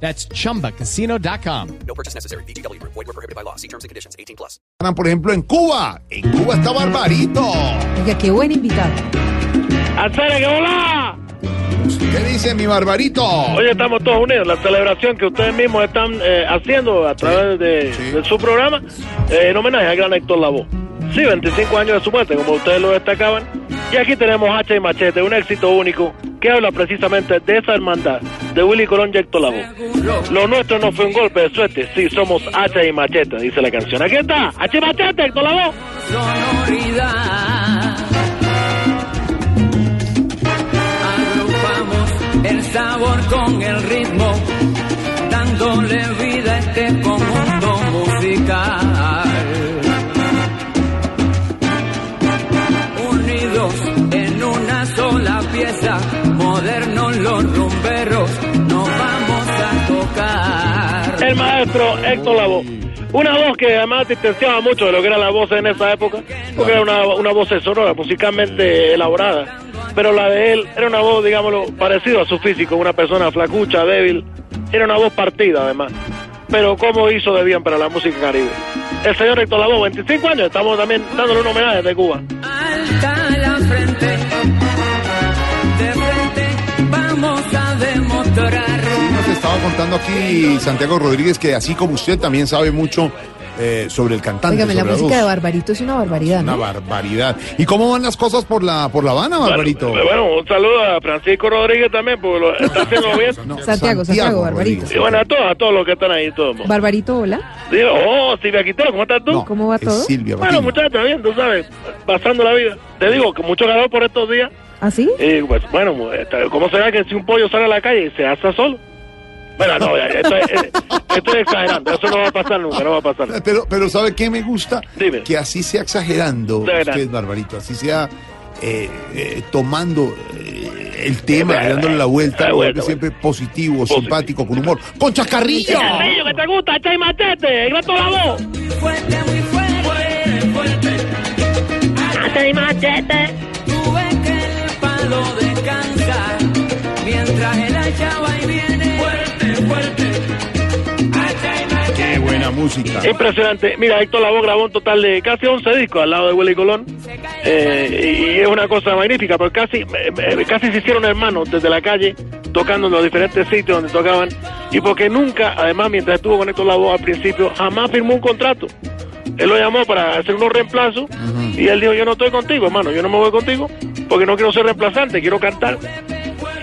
That's chumbacasino.com. No purchase necessary. BGW. Void were prohibited by law. See terms and conditions. 18 plus. Por ejemplo, en Cuba. En Cuba está Barbarito. Oiga, qué buen invitado. ¡Alcere, que volá! ¿Qué dice mi Barbarito? Hoy estamos todos unidos. La celebración que ustedes mismos están eh, haciendo a través de, sí. de su programa eh, en homenaje al gran Héctor Lavoe. Sí, 25 años de su muerte, como ustedes lo destacaban. Y aquí tenemos Hacha y Machete, un éxito único que habla precisamente de esa hermandad de Willy Colón y Héctor Lavoe. Lo nuestro no fue un golpe de suerte, sí, somos Hacha y Machete, dice la canción. Aquí está, Hacha y Machete, Héctor Lavoe. sonoridad. Agrupamos el sabor con el ritmo, dándole vida a este conjunto musical. Maestro Héctor Lavoe. Una voz que además distanciaba mucho de lo que era la voz en esa época, porque era una, una voz sonora, musicalmente elaborada. Pero la de él era una voz, digámoslo, parecida a su físico, una persona flacucha, débil. Era una voz partida, además. Pero cómo hizo de bien para la música caribe. El señor Héctor Lavoe, 25 años, estamos también dándole un homenaje de Cuba. Contando aquí Santiago Rodríguez que así como usted también sabe mucho eh, sobre el cantante. Óigame, la música de. Barbarito es una barbaridad, Una ¿no? barbaridad. ¿Y cómo van las cosas por la por la Habana, Barbarito? Bueno, bueno, un saludo a Francisco Rodríguez también, porque lo está haciendo bien. No, Santiago, Santiago, Barbarito. Y bueno, a todos, a todos los que están ahí, todos. Barbarito, hola. Oh, Silvia Quintero, ¿cómo estás tú? No, ¿Cómo va es todo? Silvia Bueno, muchachos, bien, tú sabes, pasando la vida. Te digo que mucho calor por estos días. ¿Así? Y pues, bueno, ¿cómo será que si un pollo sale a la calle y se asa solo? Bueno, no, estoy, eh, estoy exagerando, eso no va a pasar nunca, no va a pasar. Pero, pero ¿sabe qué me gusta? Dime. Que así sea exagerando usted, Barbarito, así sea eh, eh, tomando eh, el tema, dándole la vuelta, siempre positivo, Positivo. simpático, con humor. ¡Con chascarrillo! Carrillo, que te gusta, echa y machete, grato la voz. Fuerte, muy fuerte, fuerte. Echa y machete. Tú ves que el palo descansa mientras el hacha va música! Impresionante. Mira, Héctor Lavoe grabó un total de casi 11 discos al lado de Willy Colón. Eh, y es una cosa magnífica, porque casi, eh, casi se hicieron hermanos desde la calle, tocando en los diferentes sitios donde tocaban. Y porque nunca, además, mientras estuvo con Héctor Lavoe al principio, jamás firmó un contrato. Él lo llamó para hacer unos reemplazos y él dijo, yo no estoy contigo, hermano, yo no me voy contigo porque no quiero ser reemplazante, quiero cantar.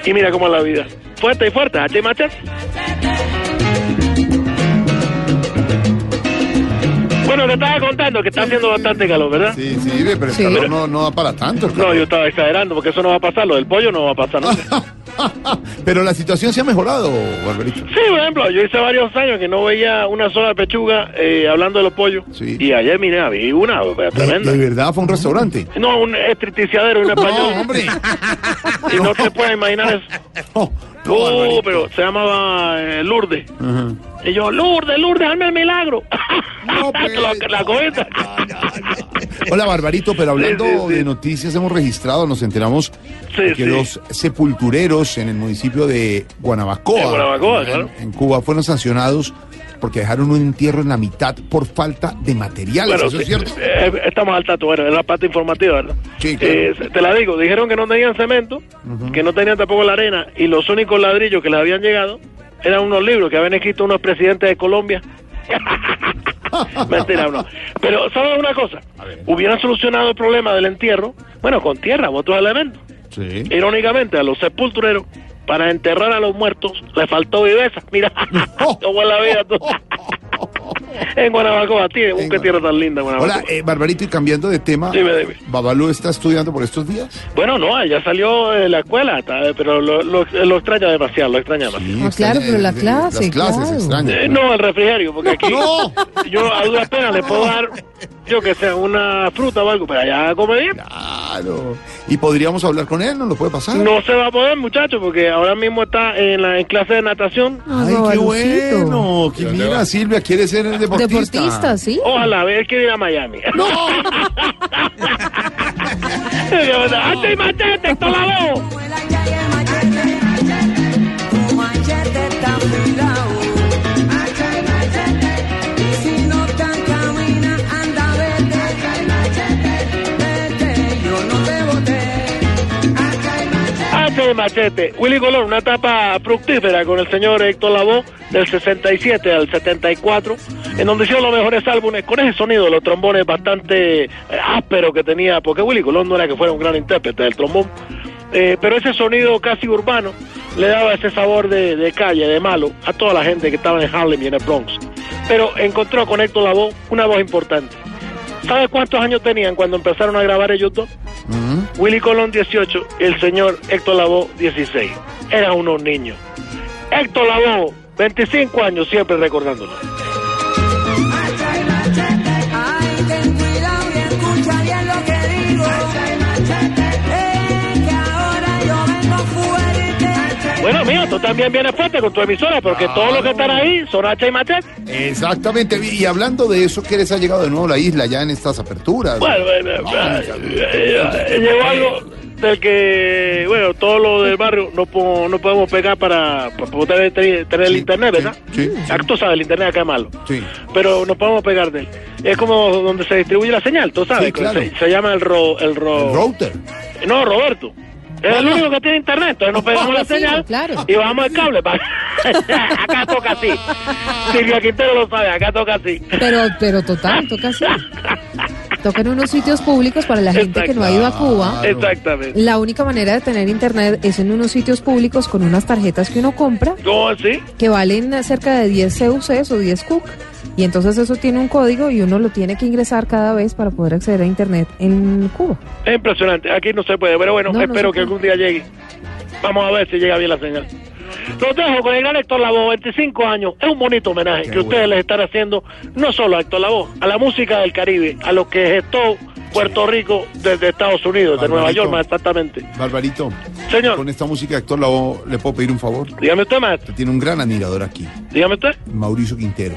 Y mira cómo es la vida. Fuerte y fuerte, H machete. Bueno, te estaba contando que está haciendo bastante calor, ¿verdad? Sí, sí, pero el Sí. calor no, no da para tanto. el No, calor. yo estaba exagerando porque eso no va a pasar, lo del pollo no va a pasar nunca. pero la situación se ha mejorado, Barbarito. Sí, por ejemplo, yo hice varios años que no veía una sola pechuga eh, hablando de los pollos. Sí. Y ayer, mira, vi una De, tremenda. de verdad fue un restaurante. No, un estricticiadero y un español. No, hombre. Y no te puedes imaginar eso. No, no, Barbarito. pero se llamaba eh, Lourdes. Y yo, Lourdes, Lourdes, hazme el milagro. No, pues. la, la. Hola, Barbarito, pero hablando Sí, sí, sí. de noticias, hemos registrado, nos enteramos que los sepultureros en el municipio de Guanabacoa, De Guanabacoa, en, claro. en Cuba, fueron sancionados porque dejaron un entierro en la mitad por falta de materiales. Bueno, ¿Eso es cierto? eh, estamos al tanto, bueno, es la parte informativa, ¿verdad? Sí, claro. Eh, te la digo, dijeron que no tenían cemento, que no tenían tampoco la arena, y los únicos ladrillos que les habían llegado eran unos libros que habían escrito unos presidentes de Colombia. Mentira, no. Pero, ¿sabes una cosa? Hubieran solucionado el problema del entierro, bueno, con tierra, u otros elementos. Sí. Irónicamente, a los sepultureros, para enterrar a los muertos, le faltó viveza. Mira, cómo es la vida. tú. en Guanabacoa, tío, En qué tierra tan linda Guanabacoa. Hola, eh, Barbarito, y cambiando de tema, Dime, dime. ¿Babalú está estudiando por estos días? Bueno, no, ya salió de la escuela, pero lo, lo, lo extraña demasiado, lo extraña demasiado. Ah, claro, pero la clase, Las clases, claro. extraño. Eh, no, el refrigerio, porque aquí No. yo a duras penas le puedo dar, yo que sé, una fruta o algo, pero allá come bien. Claro. ¿Y podríamos hablar con él? ¿No lo puede pasar? No se va a poder, muchacho, porque ahora mismo está en, la, en clase de natación. Ah, Ay, qué bueno. Que mira, Silvia quiere ser el deportista. Deportista, ¿sí? Ojalá, a ver, quiere ir a Miami. No. ¡Ate y la ¡Ate y machete! Willy Colón, una etapa fructífera con el señor Héctor Lavoe del 67 al 74, en donde hicieron los mejores álbumes con ese sonido los trombones bastante eh, áspero que tenía, porque Willy Colón no era que fuera un gran intérprete del trombón, eh, pero ese sonido casi urbano le daba ese sabor de, calle, de malo, a toda la gente que estaba en Harlem y en el Bronx. Pero encontró con Héctor Lavoe una voz importante. ¿Sabe cuántos años tenían cuando empezaron a grabar ellos dos? Willy Colón 18 y el señor Héctor Lavoe 16. Eran unos niños. Héctor Lavoe, 25 años siempre recordándolo. Mío, tú también vienes fuerte con tu emisora, porque todos los que están ahí son Hacha y Machete. Exactamente. Y hablando de eso, ¿qué les ha llegado de nuevo a la isla ya en estas aperturas? Bueno, bueno, llegó algo del que, bueno, todo lo del barrio no, po- no podemos pegar para, para poder tener, tener el internet, ¿verdad? sí, sí. Ah, Tú sabes, el internet acá es malo. Sí. Pero nos podemos pegar de él. Es como donde se distribuye la señal, tú sabes. Sí, claro. se, se llama el ro, el ro- El router. No, Roberto. Es el único que tiene internet, entonces nos pegamos la Sí, señal claro. y bajamos el cable. acá toca así. Silvia Quintero lo sabe, acá toca así. Pero, pero total, toca así. Toca en unos sitios públicos para la gente que no ha ido a Cuba. Exactamente. La única manera de tener internet es en unos sitios públicos con unas tarjetas que uno compra ¿Cómo así? que valen cerca de 10 CUCs o 10 CUC. Y entonces eso tiene un código y uno lo tiene que ingresar cada vez para poder acceder a internet en Cuba. Es impresionante. Aquí no se puede, pero bueno, No, no espero que algún día llegue. Vamos a ver si llega bien la señal. Los dejo con el gran Héctor Lavoe, 25 años. Es un bonito homenaje que ustedes les están haciendo, no solo a Héctor Lavoe, a la música del Caribe, a lo que gestó Puerto Rico desde Estados Unidos, de Nueva Barbarito. York más exactamente. Barbarito, Señor, con esta música de Héctor Lavoe, ¿le puedo pedir un favor? dígame usted, maestro. Usted tiene un gran admirador aquí, Dígame usted. Mauricio Quintero.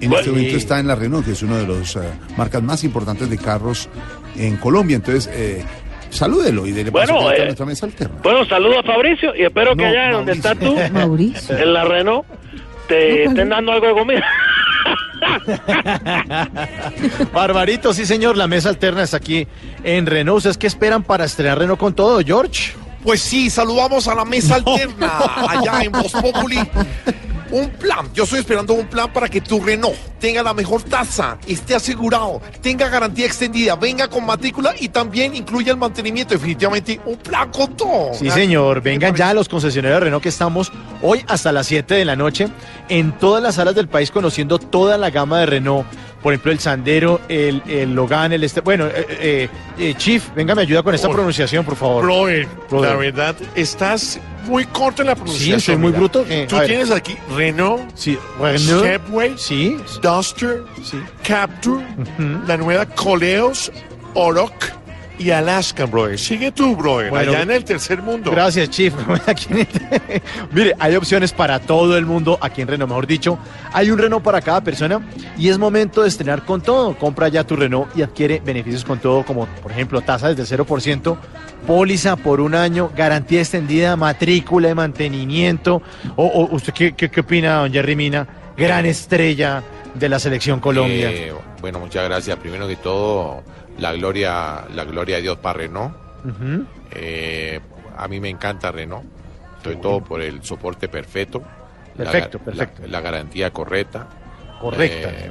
En Bueno. este momento está en la Renault, que es una de las marcas más importantes de carros en Colombia. Entonces, eh, salúdelo y dele Bueno, por acá a eh, nuestra mesa alterna. Bueno, saludos a Fabricio y espero que allá donde Mauricio. estás tú, Mauricio. en la Renault, te estén dando algo de comida. Barbarito, sí señor, la mesa alterna está aquí en Renault. ¿Ustedes qué esperan para estrenar Renault con todo, George? Pues sí, saludamos a la mesa alterna allá en Voz Populi. Un plan, yo estoy esperando un plan para que tu Renault tenga la mejor tasa, esté asegurado, tenga garantía extendida, venga con matrícula y también incluya el mantenimiento. Definitivamente un plan con todo. Sí, señor. Vengan ya a los concesionarios de Renault que estamos hoy hasta las 7 de la noche en todas las salas del país conociendo toda la gama de Renault. Por ejemplo, el Sandero, el, el Logan, el este. Bueno, eh, eh, eh, Chief, venga, me ayuda con esta Por- pronunciación, por favor. Brother, Brother. la verdad, estás muy corto en la pronunciación. soy muy bruto. Eh, Tú ver. tienes aquí Renault, Sí, Renault. Chevway, Sí, Duster, sí. Capture, la nueva Coleos, Oroc y Alaska, brother. Sigue tú, brother, Bueno, allá en el tercer mundo. Gracias, Chief. Mire, hay opciones para todo el mundo aquí en Renault, mejor dicho. Hay un Renault para cada persona y es momento de estrenar con todo. Compra ya tu Renault y adquiere beneficios con todo, como por ejemplo tasa desde 0%, póliza por un año, garantía extendida, matrícula de mantenimiento. O, o, ¿Usted qué, qué, qué opina, don Jerry Mina? Gran estrella de la selección Colombia. Eh, bueno, muchas gracias. Primero que todo, la gloria, la gloria a Dios para Renault. Eh, a mí me encanta Renault. Sobre todo por el soporte perfecto. la Perfecto, ga- perfecto. La, la garantía correcta. Correcta. Eh,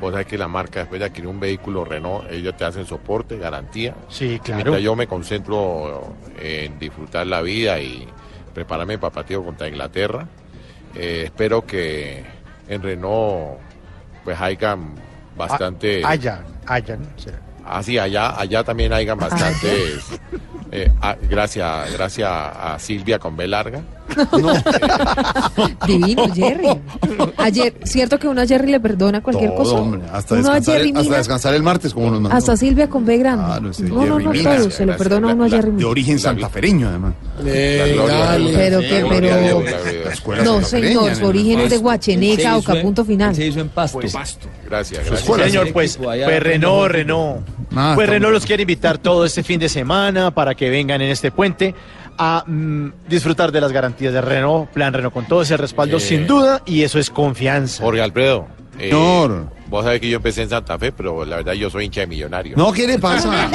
vos sabés que la marca, después de adquirir un vehículo Renault, ellos te hacen soporte, garantía. sí, claro. Mientras yo me concentro en disfrutar la vida y prepararme para partido contra Inglaterra, eh, espero que en Renault pues hayan bastante... Ah, Allá, allá. ¿no? Sí. Ah, sí, allá, allá también hayan bastantes... eh, ah, gracias, gracias a Silvia con B larga. Divino, Jerry. Ayer, ¿cierto que uno a Jerry le perdona cualquier Todo, cosa? hombre, hasta, uno a descansar, Jerry el, hasta mira, descansar el martes, como nos mandó. hasta Silvia con B grande. Ah, no, no, no, Jerry no, Mina. todo, se le Gracias, perdona a uno a la- Jerry de origen santafereño, además. La gloria de Dios. Pero que- pero-. La No, señor, su origen es de Cauca, en- punto final. Se hizo en Pasto. Gracias, gracias. escuela. Señor, pues, pues Renault, Renault. Ah, pues Renault los quiere invitar todo este fin de semana para que vengan en este puente a mm, disfrutar de las garantías de Renault, plan Renault con todo ese respaldo Eh. sin duda y eso es confianza. Jorge Alfredo. eh, Señor. Vos sabés que yo empecé en Santa Fe, pero la verdad yo soy hincha de millonario. No, ¿qué le pasa?